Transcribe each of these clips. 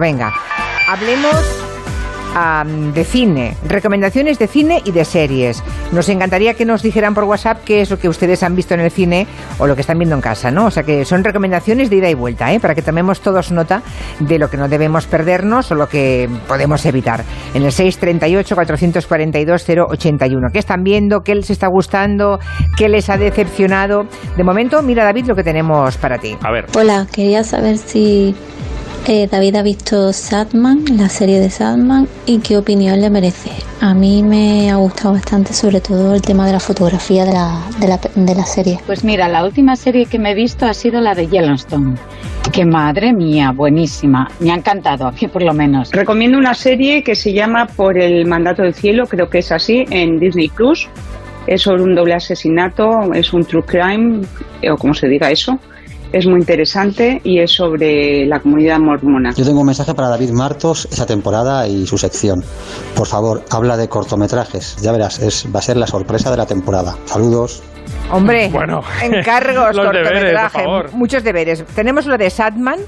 Venga, hablemos de cine, recomendaciones de cine y de series. Nos encantaría que nos dijeran por WhatsApp qué es lo que ustedes han visto en el cine o lo que están viendo en casa, ¿no? O sea que son recomendaciones de ida y vuelta, ¿eh? Para que tomemos todos nota de lo que no debemos perdernos o lo que podemos evitar. En el 638-442-081. ¿Qué están viendo? ¿Qué les está gustando? ¿Qué les ha decepcionado? De momento, mira David lo que tenemos para ti. A ver. Hola, quería saber si eh, David ha visto Sadman, la serie de Sadman, y qué opinión le merece. A mí me ha gustado bastante, sobre todo el tema de la fotografía de la, de la, de la serie. Pues mira, la última serie que me he visto ha sido la de Yellowstone. Que madre mía, buenísima. Me ha encantado, aquí por lo menos. Recomiendo una serie que se llama Por el mandato del cielo, creo que es así, en Disney Plus. Es sobre un doble asesinato, es un true crime, o como se diga eso es muy interesante y es sobre la comunidad mormona. Yo tengo un mensaje para David Martos, esa temporada y su sección. Por favor, habla de cortometrajes. Ya verás, es, va a ser la sorpresa de la temporada. Saludos. Hombre, Bueno, encargos, los deberes, cortometraje, por favor. muchos deberes. Tenemos lo de Sadman.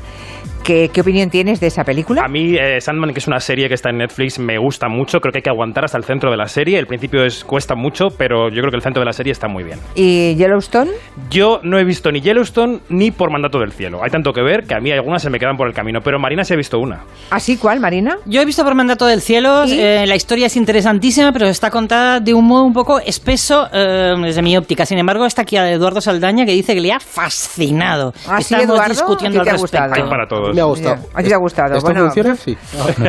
¿Qué, qué opinión tienes de esa película? A mí, eh, Sandman, que es una serie que está en Netflix, me gusta mucho. Creo que hay que aguantar hasta el centro de la serie. El principio es, cuesta mucho, pero yo creo que el centro de la serie está muy bien. ¿Y Yellowstone? Yo no he visto ni Yellowstone ni Por Mandato del Cielo. Hay tanto que ver que a mí algunas se me quedan por el camino. Pero Marina sí ha visto una. ¿Así cuál, Marina? Yo he visto por mandato del cielo, eh, la historia es interesantísima, pero está contada de un modo un poco espeso eh, desde mi óptica. Sin embargo, está aquí a Eduardo Saldaña que dice que le ha fascinado. ¿Ah, sí, Estamos Eduardo? discutiendo ¿A ti te al ha respecto. gustado? Hay para todos. Me ha gustado. ¿A ti te ha gustado? ¿Esto Bueno, funciona? Sí.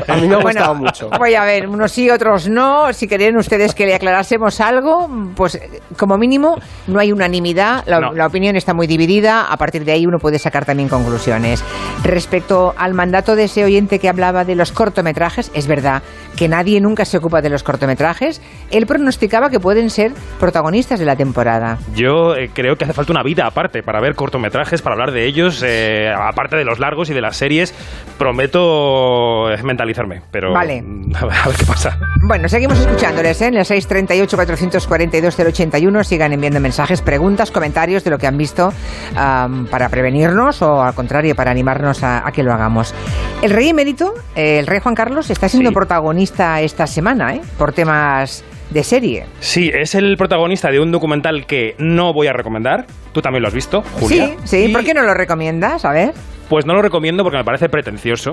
A mí me ha gustado Bueno, mucho. Voy a ver, unos sí, otros no. Si querían ustedes que le aclarásemos algo, pues como mínimo no hay unanimidad. La, No. la opinión está muy dividida. A partir de ahí uno puede sacar también conclusiones. Respecto al mandato de ese oyente que hablaba de los cortometrajes, es verdad que nadie nunca se ocupa de los cortometrajes. Él pronosticaba que pueden ser protagonistas de la temporada. Yo eh, creo que hace falta una vida aparte para ver cortometrajes, para hablar de ellos, eh, aparte de los largos y de las series. Prometo eh, mentalizarme, pero Vale. a ver, a ver qué pasa. Bueno, seguimos escuchándoles ¿eh? en el 638-442-081. Sigan enviando mensajes, preguntas, comentarios de lo que han visto para prevenirnos o al contrario, para animarnos a, a que lo hagamos. El rey emérito, eh, el rey Juan Carlos, está siendo Sí. protagonista esta semana ¿eh? por temas de serie. Sí, es el protagonista de un documental que no voy a recomendar. Tú también lo has visto, Julia. Sí, sí. Y, ¿Por qué no lo recomiendas? A ver. Pues no lo recomiendo porque me parece pretencioso.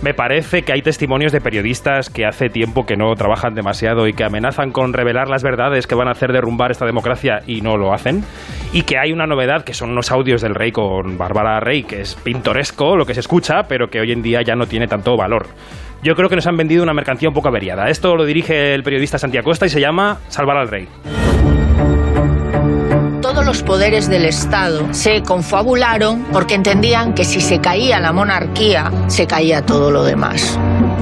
Me parece que hay testimonios de periodistas que hace tiempo que no trabajan demasiado y que amenazan con revelar las verdades que van a hacer derrumbar esta democracia y no lo hacen. Y que hay una novedad que son unos audios del rey con Bárbara Rey, que es pintoresco lo que se escucha, pero que hoy en día ya no tiene tanto valor. Yo creo que nos han vendido una mercancía un poco averiada. Esto lo dirige el periodista Santiago Costa y se llama Salvar al Rey. Todos los poderes del Estado se confabularon porque entendían que si se caía la monarquía, se caía todo lo demás.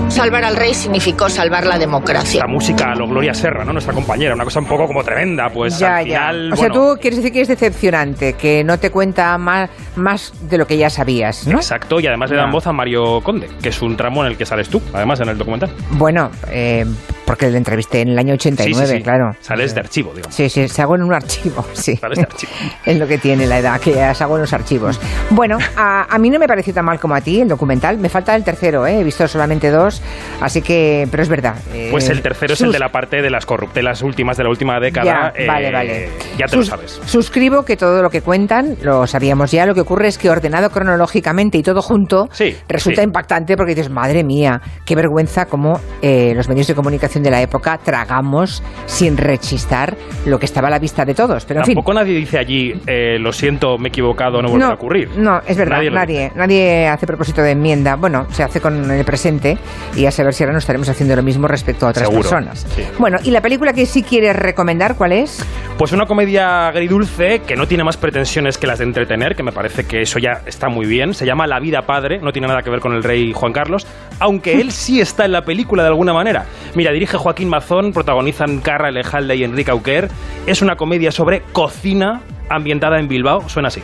Salvar al rey significó salvar la democracia. La música, lo Gloria Serra, ¿no? Nuestra compañera, una cosa un poco como tremenda, pues ya, al final... ya. O sea, tú quieres decir que es decepcionante, que no te cuenta más, más de lo que ya sabías, ¿no? Exacto, y además le dan voz a Mario Conde, que es un tramo en el que sales tú, además en el documental. Bueno, eh, porque le entrevisté en el año 89, Sí, sí, sí. claro. Sales de archivo, digamos. Sí, sí, se hago en un archivo, sí. Sales de archivo. es lo que tiene la edad, que se hago en los archivos. Bueno, a, a mí no me pareció tan mal como a ti el documental. Me falta el tercero, ¿eh? he visto solamente dos, así que, pero es verdad. eh, Pues el tercero es el de la parte de las corruptelas últimas de la última década. Ya, vale, eh, vale. Ya te lo sabes. Suscribo que todo lo que cuentan lo sabíamos ya. Lo que ocurre es que ordenado cronológicamente y todo junto resulta impactante porque dices, madre mía, qué vergüenza cómo eh, los medios de comunicación de la época tragamos sin rechistar lo que estaba a la vista de todos. Pero en fin. Tampoco nadie dice allí, eh, lo siento, me he equivocado, no volverá a ocurrir. No, es verdad, Nadie nadie, hace propósito de enmienda. Bueno, se hace con el presente y a saber si ahora no estaremos haciendo lo mismo respecto a otras Seguro, personas. sí. Bueno, ¿y la película que sí quieres recomendar cuál es? Pues una comedia agridulce que no tiene más pretensiones que las de entretener, que me parece que eso ya está muy bien. Se llama La vida padre, no tiene nada que ver con el rey Juan Carlos, aunque él sí está en la película de alguna manera. Mira, dirige Joaquín Mazón, protagonizan Carra Elejalde y Enrique Auquer. Es una comedia sobre cocina ambientada en Bilbao, suena así.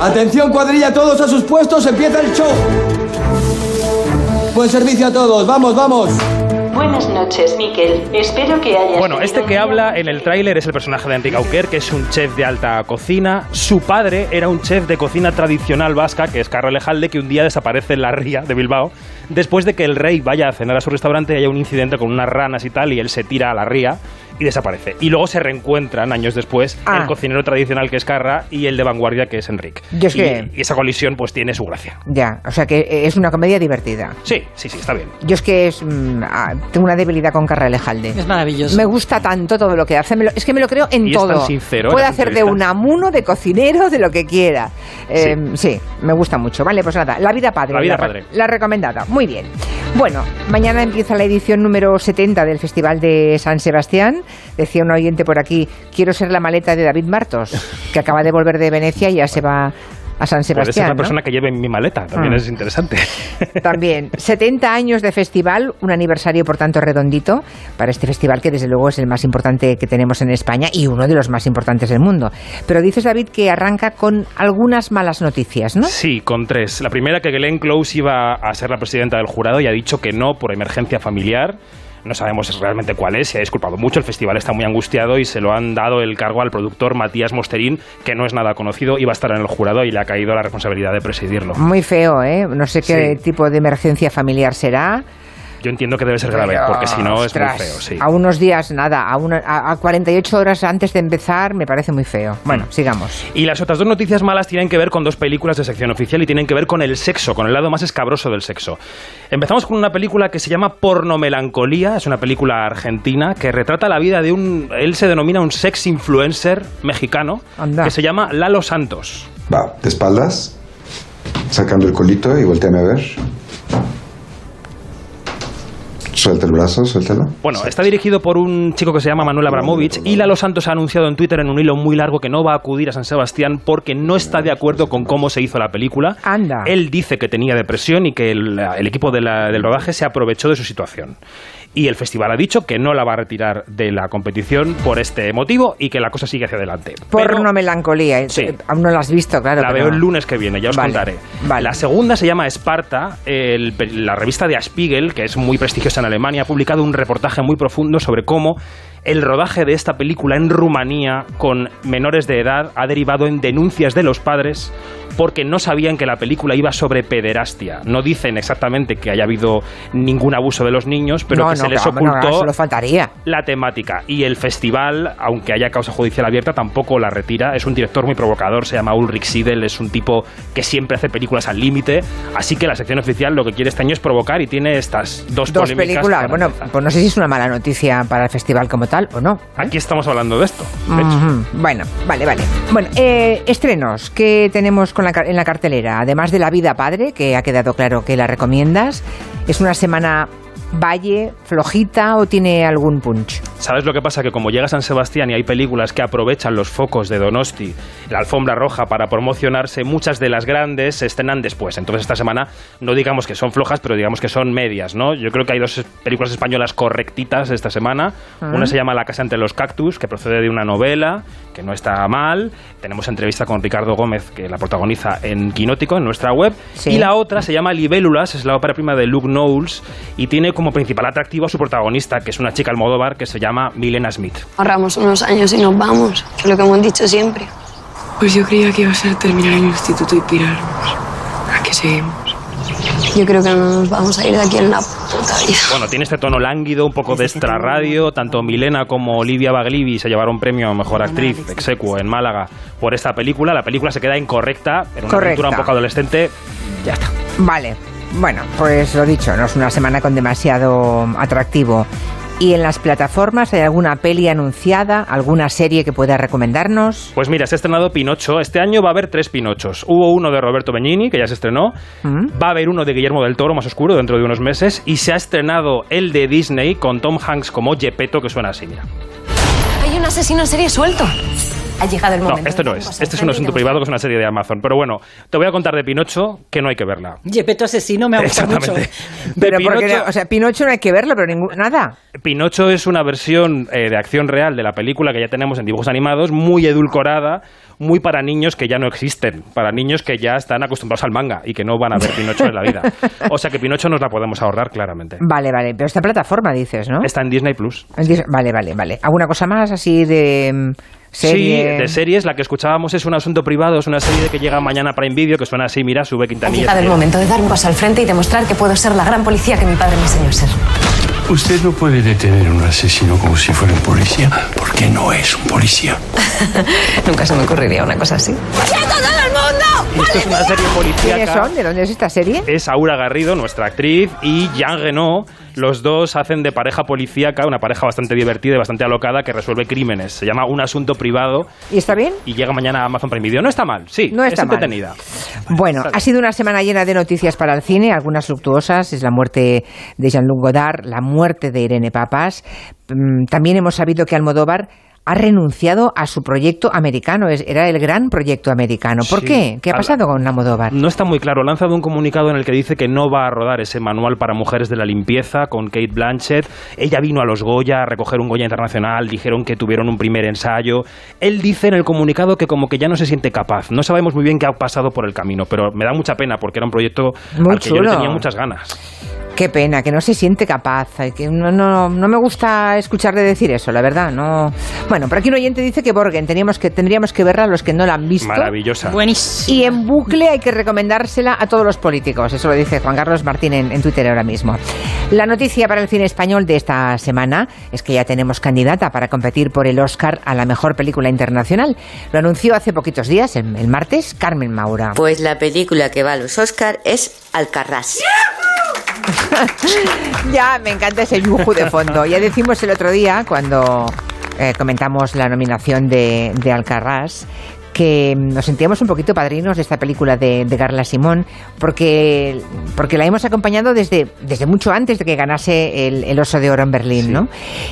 Atención cuadrilla, todos a sus puestos, empieza el show. Buen servicio a todos, vamos, vamos. Buenas noches, Miquel. Espero que hayas. Bueno, este que habla en el tráiler es el personaje de Enrique Auquer, que es un chef de alta cocina. Su padre era un chef de cocina tradicional vasca, que es Carlos Lejalde, que un día desaparece en la ría de Bilbao, después de que el rey vaya a cenar a su restaurante y haya un incidente con unas ranas y tal, y él se tira a la ría y desaparece. Y luego se reencuentran años después Ah. el cocinero tradicional que es Carra y el de vanguardia que es Enrique. Yo es y, que- y esa colisión pues tiene su gracia. Ya, o sea que es una comedia divertida. Sí, sí, sí, está bien. Yo es que es, mm, ah, tengo una debilidad con Carra Lejalde. Es maravilloso. Me gusta tanto todo lo que hace. me lo- es que me lo creo en Y es todo. tan sincero Puede hacer de entrevistas. un amuno, de cocinero, de lo que quiera. Eh, sí. me gusta mucho. Vale, pues nada, La vida padre. La vida re- padre. la recomendada. Muy bien. Bueno, mañana empieza la edición número 70 del Festival de San Sebastián. Decía un oyente por aquí, quiero ser la maleta de David Martos, que acaba de volver de Venecia y ya se va a San Puede ser Sebastián. ¿no? persona que lleve mi maleta, también Ah. es interesante. También, 70 años de festival, un aniversario por tanto redondito para este festival que desde luego es el más importante que tenemos en España y uno de los más importantes del mundo. Pero dices David que arranca con algunas malas noticias, ¿no? Sí, con tres. La primera, que Glenn Close iba a ser la presidenta del jurado y ha dicho que no por emergencia familiar. No sabemos realmente cuál es, se ha disculpado mucho, el festival está muy angustiado y se lo han dado el cargo al productor Matías Mosterín, que no es nada conocido, iba a estar en el jurado y le ha caído la responsabilidad de presidirlo. Muy feo, ¿eh? No sé qué Sí. tipo de emergencia familiar será. Yo entiendo que debe ser grave, Pero, porque si no es muy feo, sí. A unos días, nada, a, una- a, a 48 horas antes de empezar me parece muy feo. Bueno, sigamos. Y las otras dos noticias malas tienen que ver con dos películas de sección oficial y tienen que ver con el sexo, con el lado más escabroso del sexo. Empezamos con una película que se llama Pornomelancolía, es una película argentina que retrata la vida de un, él se denomina un sex influencer mexicano, Anda. que se llama Lalo Santos. Va, de espaldas, sacando el colito y volteame a ver. Suelta el brazo, suéltalo. Bueno, está dirigido por un chico que se llama Manuel Abramovich y Lalo Santos ha anunciado en Twitter en un hilo muy largo que no va a acudir a San Sebastián porque no está de acuerdo con cómo se hizo la película. Anda. Él dice que tenía depresión y que el, el equipo de la- del rodaje se aprovechó de su situación. Y el festival ha dicho que no la va a retirar de la competición por este motivo y que la cosa sigue hacia adelante. Porno melancolía. eh, Sí. Aún no la has visto, claro. La veo el lunes que viene, ya os Vale, contaré. vale. La segunda se llama Esparta. el la revista de Spiegel, que es muy prestigiosa en Alemania, ha publicado un reportaje muy profundo sobre cómo el rodaje de esta película en Rumanía con menores de edad ha derivado en denuncias de los padres porque no sabían que la película iba sobre pederastia. No dicen exactamente que haya habido ningún abuso de los niños, pero No, que no, se les claro, no, no, ocultó solo faltaría. la temática. Y el festival, aunque haya causa judicial abierta, tampoco la retira. Es un director muy provocador, se llama Ulrich Siedel, es un tipo que siempre hace películas al límite. Así que la sección oficial lo que quiere este año es provocar y tiene estas dos, Dos polémicas películas. Bueno, pues no sé si es una mala noticia para el festival como tal o no. Aquí estamos hablando de esto. de hecho. Bueno, vale, vale. Bueno, eh, estrenos que tenemos con la en la cartelera, además de La Vida Padre, que ha quedado claro que la recomiendas, es una semana valle, flojita o tiene algún punch. ¿Sabes lo que pasa? Que como llega San Sebastián y hay películas que aprovechan los focos de Donosti, la alfombra roja para promocionarse, muchas de las grandes se estrenan después. Entonces esta semana no digamos que son flojas, pero digamos que son medias, ¿no? Yo creo que hay dos películas españolas correctitas esta semana. Ah. Una se llama La casa entre los cactus, que procede de una novela, que no está mal. Tenemos entrevista con Ricardo Gómez, que la protagoniza en Quinótico, en nuestra web. Sí. Y la otra se llama Libélulas, es la ópera prima de Luke Knowles y tiene como principal atractivo a su protagonista, que es una chica almodóvar que se llama Milena Smith. Ahorramos unos años y nos vamos, que es lo que hemos dicho siempre. Pues yo creía que iba a ser terminar el instituto y pirarnos. ¿A qué seguimos? Yo creo que no nos vamos a ir de aquí en la puta vida. Bueno, tiene este tono lánguido, un poco de extra radio. Tanto Milena como Olivia Baglivi se llevaron premio a Mejor Actriz execuo en Málaga por esta película. La película se queda incorrecta, en una Correcta. aventura un poco adolescente. Ya está. Vale, bueno, pues lo dicho, no es una semana con demasiado atractivo. ¿Y en las plataformas hay alguna peli anunciada, alguna serie que pueda recomendarnos? Pues mira, se ha estrenado Pinocho. Este año va a haber tres Pinochos. Hubo uno de Roberto Benigni, que ya se estrenó. ¿Mm? Va a haber uno de Guillermo del Toro, más oscuro, dentro de unos meses. Y se ha estrenado el de Disney con Tom Hanks como Gepetto, que suena así, mira. Hay un asesino en serie suelto. Ha llegado el No, no es. Este es un asunto privado que es una serie de Amazon. Pero bueno, te voy a contar de Pinocho que no hay que verla. Gepetto asesino me ha gustado mucho. Exactamente. De Pero porque, Pinocho- o sea, Pinocho no hay que verlo, pero ningún, nada. Pinocho es una versión eh, de acción real de la película que ya tenemos en dibujos animados, muy edulcorada, muy para niños que ya no existen, para niños que ya están acostumbrados al manga y que no van a ver Pinocho en la vida. O sea que Pinocho nos la podemos ahorrar claramente. Vale, vale, pero esta plataforma dices, ¿no? Está en Disney Plus. Vale, vale, vale. ¿Alguna cosa más así de mm, serie? Sí, de series, la que escuchábamos es un asunto privado, es una serie que llega mañana para Video que suena así, mira, sube Ha Quintanilla. llegado el momento de dar un paso al frente y demostrar que puedo ser la gran policía que mi padre me enseñó a ser. Usted no puede detener a un asesino como si fuera un policía, porque no es un policía. Nunca se me ocurriría una cosa así. ¡Quieto todo el mundo! Esto es una serie policíaca. ¿Quiénes son? ¿De dónde es esta serie? Es Aura Garrido, nuestra actriz, y Jean Reno. Los dos hacen de pareja policíaca, una pareja bastante divertida y bastante alocada que resuelve crímenes. Se llama Un Asunto Privado ¿Y está bien? y llega mañana a Amazon Prime Video. No está mal, sí, No está es mal. entretenida. Bueno, ha sido una semana llena de noticias para el cine, algunas luctuosas. Es la muerte de Jean-Luc Godard, la muerte de Irene Papas. Mm, También hemos sabido que Almodóvar ha renunciado a su proyecto americano. Es- Era el gran proyecto americano. ¿Por Sí. qué? ¿Qué ha pasado con Almodóvar? No está muy claro. Ha lanzado un comunicado en el que dice que no va a rodar ese manual para mujeres de la limpieza con Kate Blanchett. Ella vino a los Goya a recoger un Goya internacional. Dijeron que tuvieron un primer ensayo. Él dice en el comunicado que como que ya no se siente capaz. No sabemos muy bien qué ha pasado por el camino, pero me da mucha pena porque era un proyecto Muy al que yo le tenía muchas ganas. Qué pena, que no se siente capaz. Que no, no, no me gusta escucharle decir eso, la verdad. No. Bueno, por aquí un oyente dice que Borgen teníamos que, tendríamos que verla los que no la han visto. Maravillosa. Buenísimo. Y en bucle hay que recomendársela a todos los políticos. Eso lo dice Juan Carlos Martín en, en Twitter ahora mismo. La noticia para el cine español de esta semana es que ya tenemos candidata para competir por el Oscar a la mejor película internacional. Lo anunció hace poquitos días, el, el martes, Carmen Maura. Pues la película que va a los Oscar es Alcarrás. Ya, me encanta ese yuju de fondo. Ya decimos el otro día, cuando eh, comentamos la nominación de, de Alcarrás, que nos sentíamos un poquito padrinos de esta película de, de Carla Simón, porque, porque la hemos acompañado desde, desde mucho antes de que ganase el, el Oso de Oro en Berlín, ¿no?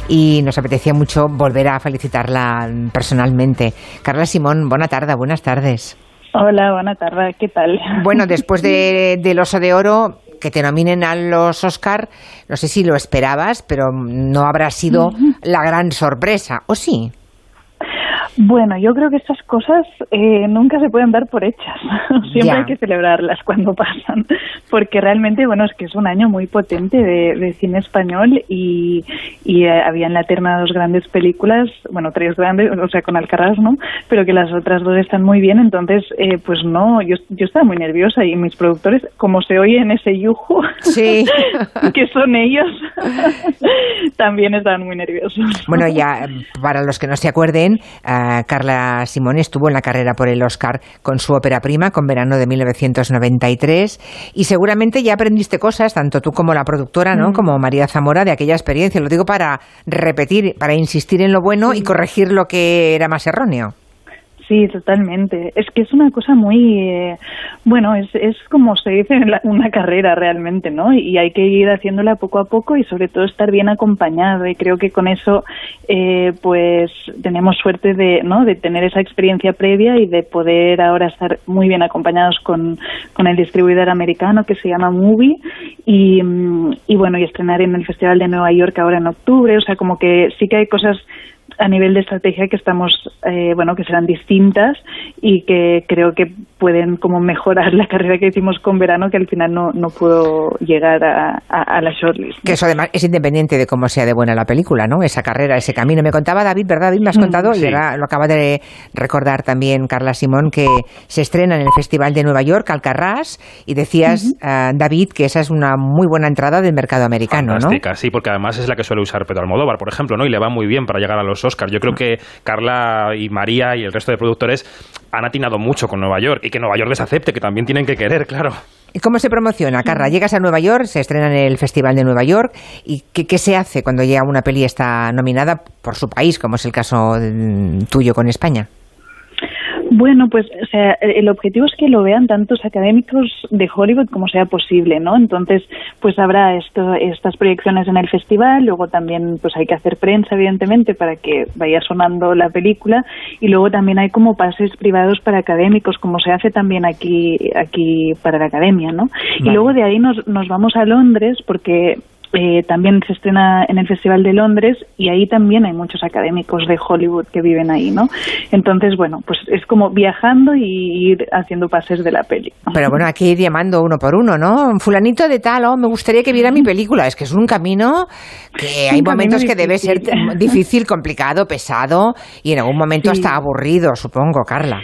Y nos apetecía mucho volver a felicitarla personalmente. Carla Simón, buena tarde, buenas tardes. Hola, buena tarde, ¿qué tal? Bueno, después de, del Oso de Oro, que te nominen a los Oscar, no sé si lo esperabas, pero no habrá sido la gran sorpresa, ¿o sí? Bueno, yo creo que estas cosas eh, nunca se pueden dar por hechas. Siempre hay que celebrarlas cuando pasan, porque realmente, bueno, es que es un año muy potente de, de cine español y, y eh, había en la terna dos grandes películas, bueno, tres grandes, o sea, con Alcaraz, ¿no? Pero que las otras dos están muy bien, entonces, eh, pues no, yo, yo estaba muy nerviosa y mis productores, como se oye en ese yuju, Sí. que son ellos, también estaban muy nerviosos. Bueno, ya eh, para los que no se acuerden, Carla Simón estuvo en la carrera por el Oscar con su ópera prima, con verano de 1993, y seguramente ya aprendiste cosas, tanto tú como la productora, ¿no? Mm. Como María Zamora, de aquella experiencia. Lo digo para repetir, para insistir en lo bueno y corregir lo que era más erróneo. Sí, totalmente. Es que es una cosa muy, eh, bueno, es, es como se dice en una carrera realmente, ¿no? Y hay que ir haciéndola poco a poco y sobre todo estar bien acompañado. Y creo que con eso, eh, pues tenemos suerte de, ¿no? De tener esa experiencia previa y de poder ahora estar muy bien acompañados con, con el distribuidor americano que se llama Movie y, mm, y bueno, y estrenar en el Festival de Nueva York ahora en octubre. O sea, como que sí que hay cosas a nivel de estrategia que estamos, eh, bueno, que serán distintas y que creo que pueden como mejorar la carrera que hicimos con verano, que al final no, no pudo llegar a, a- a la shortlist. Que eso además es independiente de cómo sea de buena la película, ¿no? Esa carrera, ese camino. Me contaba David, ¿verdad? David, me has Mm, contado, y ahora lo acaba de recordar también Carla Simón, que se estrena en el Festival de Nueva York, Alcarrás, y decías, ah, David, que esa es una muy buena entrada del mercado americano, ¿no? Fantástica, sí, porque además es la que suele usar Pedro Almodóvar, por ejemplo, ¿no? Y le va muy bien para llegar a los Oscars. Yo creo que Carla y María y el resto de productores han atinado mucho con Nueva York y que Nueva York les acepte, que también tienen que querer, claro. ¿Y cómo se promociona, Carla? Llegas a Nueva York, se estrena en el Festival de Nueva York, ¿y qué, qué se hace cuando llega una peli está nominada por su país, como es el caso mm, tuyo con España? Bueno, pues o sea, el objetivo es que lo vean tantos académicos de Hollywood como sea posible, ¿no? Entonces, pues habrá esto, estas proyecciones en el festival, luego también pues hay que hacer prensa, evidentemente, para que vaya sonando la película, y luego también hay como pases privados para académicos, como se hace también aquí, aquí para la academia, ¿no? Y luego de ahí nos, nos vamos a Londres, porque eh, también se estrena en el Festival de Londres y ahí también hay muchos académicos de Hollywood que viven ahí, ¿no? Entonces, bueno, pues es como viajando y ir haciendo pases de la peli. Pero bueno, hay que ir llamando uno por uno, ¿no? Fulanito de tal, oh, me gustaría que viera mi película. Es que es un camino que hay momentos que debe ser difícil, complicado, pesado y en algún momento hasta aburrido, supongo, Carla.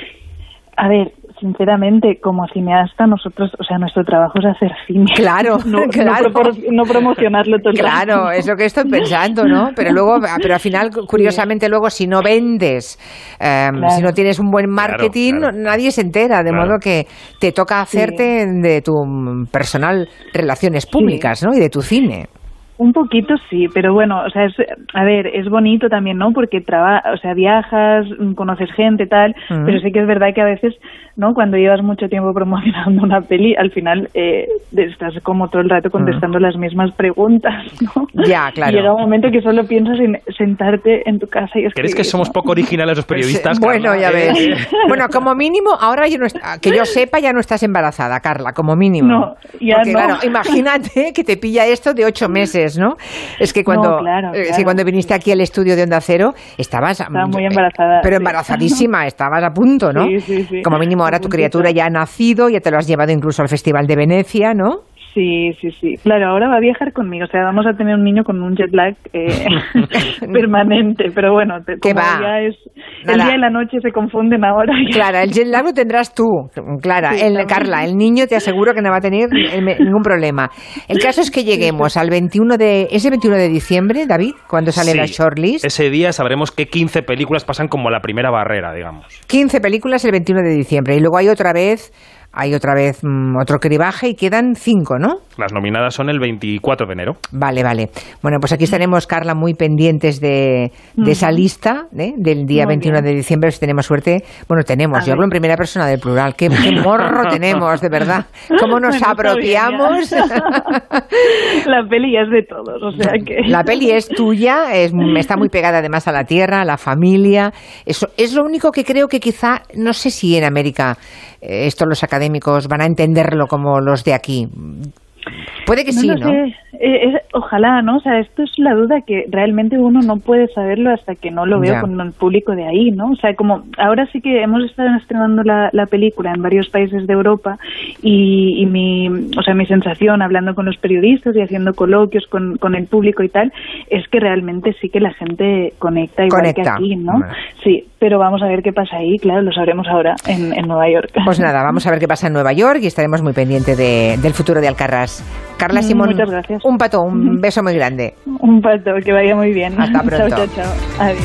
A ver, sinceramente, como cineasta, nosotros, o sea, nuestro trabajo es hacer cine. Claro, no, claro. No, promocionarlo todo el Claro, es lo que estoy pensando, ¿no? Pero luego, pero al final, curiosamente, luego, si no vendes, em, si no tienes un buen marketing, nadie se entera, de modo que te toca hacerte de tu personal relaciones públicas, ¿no? Y de tu cine. Un poquito sí, pero bueno, o sea, es, a ver, es bonito también, ¿no? Porque traba, o sea, viajas, conoces gente, tal, pero sí que es verdad que a veces, ¿no? Cuando llevas mucho tiempo promocionando una peli, al final eh, estás como todo el rato contestando las mismas preguntas, ¿no? Ya, claro. Y llega un momento que solo piensas en sentarte en tu casa y escribir. ¿Crees que somos poco originales los periodistas? bueno, ya Eh, ves. bueno, como mínimo, ahora ya no está- que yo sepa, ya no estás embarazada, Carla, como mínimo. No, ya Porque, no. claro, imagínate que te pilla esto de ocho meses, ¿no? Es que cuando, No, claro, es que cuando viniste aquí al estudio de Onda Cero, estabas... Estaba muy eh, embarazada, Pero sí. embarazadísima, estabas a punto, ¿no? Sí, sí, sí. Como mínimo ahora tu criatura ya ha nacido, ya te lo has llevado incluso al Festival de Venecia, ¿no? Sí, sí, sí. Claro, ahora va a viajar conmigo. O sea, vamos a tener un niño con un jet lag eh, permanente. Pero bueno, te- ¿Qué como va? ya es... El día y la noche se confunden ahora. Clara, el jet lag lo tendrás tú, Clara. Sí, el. Carla, el niño te aseguro que no va a tener ningún problema. El caso es que lleguemos al 21 de... ¿Es el 21 de diciembre, David? Cuando sale la shortlist. Ese día sabremos que 15 películas pasan como la primera barrera, digamos. 15 películas el 21 de diciembre. Y luego hay otra vez... Hay otra vez mm, otro cribaje y quedan cinco, ¿no? Las nominadas son el 24 de enero. Vale, vale. Bueno, pues aquí estaremos, Carla, muy pendientes de, de esa lista ¿eh? del día Muy 21 bien. de diciembre, si tenemos suerte. Bueno, tenemos, A yo ver. hablo en primera persona del plural. ¿Qué, qué morro tenemos, de verdad? ¿Cómo nos Bueno, apropiamos? La peli es de todos, o sea que... La peli es tuya, es, está muy pegada además a la tierra, a la familia. Eso es lo único que creo que quizá, no sé si en América esto los académicos van a entenderlo como los de aquí. Puede que No sí, ¿no? sé. Eh, ojalá, ¿no? O sea, esto es la duda que realmente uno no puede saberlo hasta que no lo veo Ya. con el público de ahí, ¿no? O sea, como ahora sí que hemos estado estrenando la, la película en varios países de Europa y, y mi, o sea, mi sensación hablando con los periodistas y haciendo coloquios con, con el público y tal es que realmente sí que la gente conecta igual Conecta. que aquí, ¿no? Bueno. Sí, pero vamos a ver qué pasa ahí, claro, lo sabremos ahora en, en Nueva York. Pues nada, vamos a ver qué pasa en Nueva York y estaremos muy pendientes de- del futuro de Alcarrás. Carla Simón, Muchas gracias. un pato, un beso muy grande. Un pato, que vaya muy bien. Hasta pronto. Chao, chao, chao. Adiós.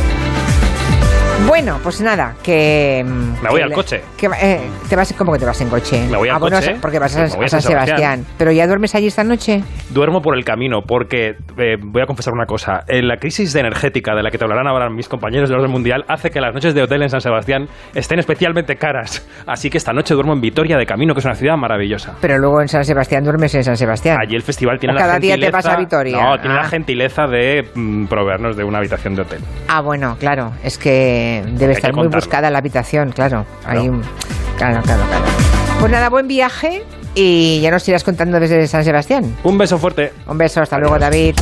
Bueno, pues nada, que... mm, Me voy que al coche. que eh, ¿Te vas, ¿Cómo que te vas en coche? Me voy al Ah, bueno, coche. Porque vas a, San Sebastián. ¿Pero ya duermes allí esta noche? Duermo por el camino porque, eh, voy a confesar una cosa, eh, la crisis energética de la que te hablarán ahora mis compañeros del orden mundial hace que las noches de hotel en San Sebastián estén especialmente caras. Así que esta noche duermo en Vitoria de Camino, que es una ciudad maravillosa. Pero luego en San Sebastián duermes en San Sebastián. Allí el festival tiene O la cada día te gentileza... vas a Vitoria. No, tiene Ah. la gentileza de mm, proveernos de una habitación de hotel. Ah, bueno, claro, es que debe Hay estar que muy buscada la habitación, claro. Claro. Hay un- claro, claro, claro. Pues nada, buen viaje y ya nos irás contando desde San Sebastián. Un beso fuerte. Un beso, hasta luego, David.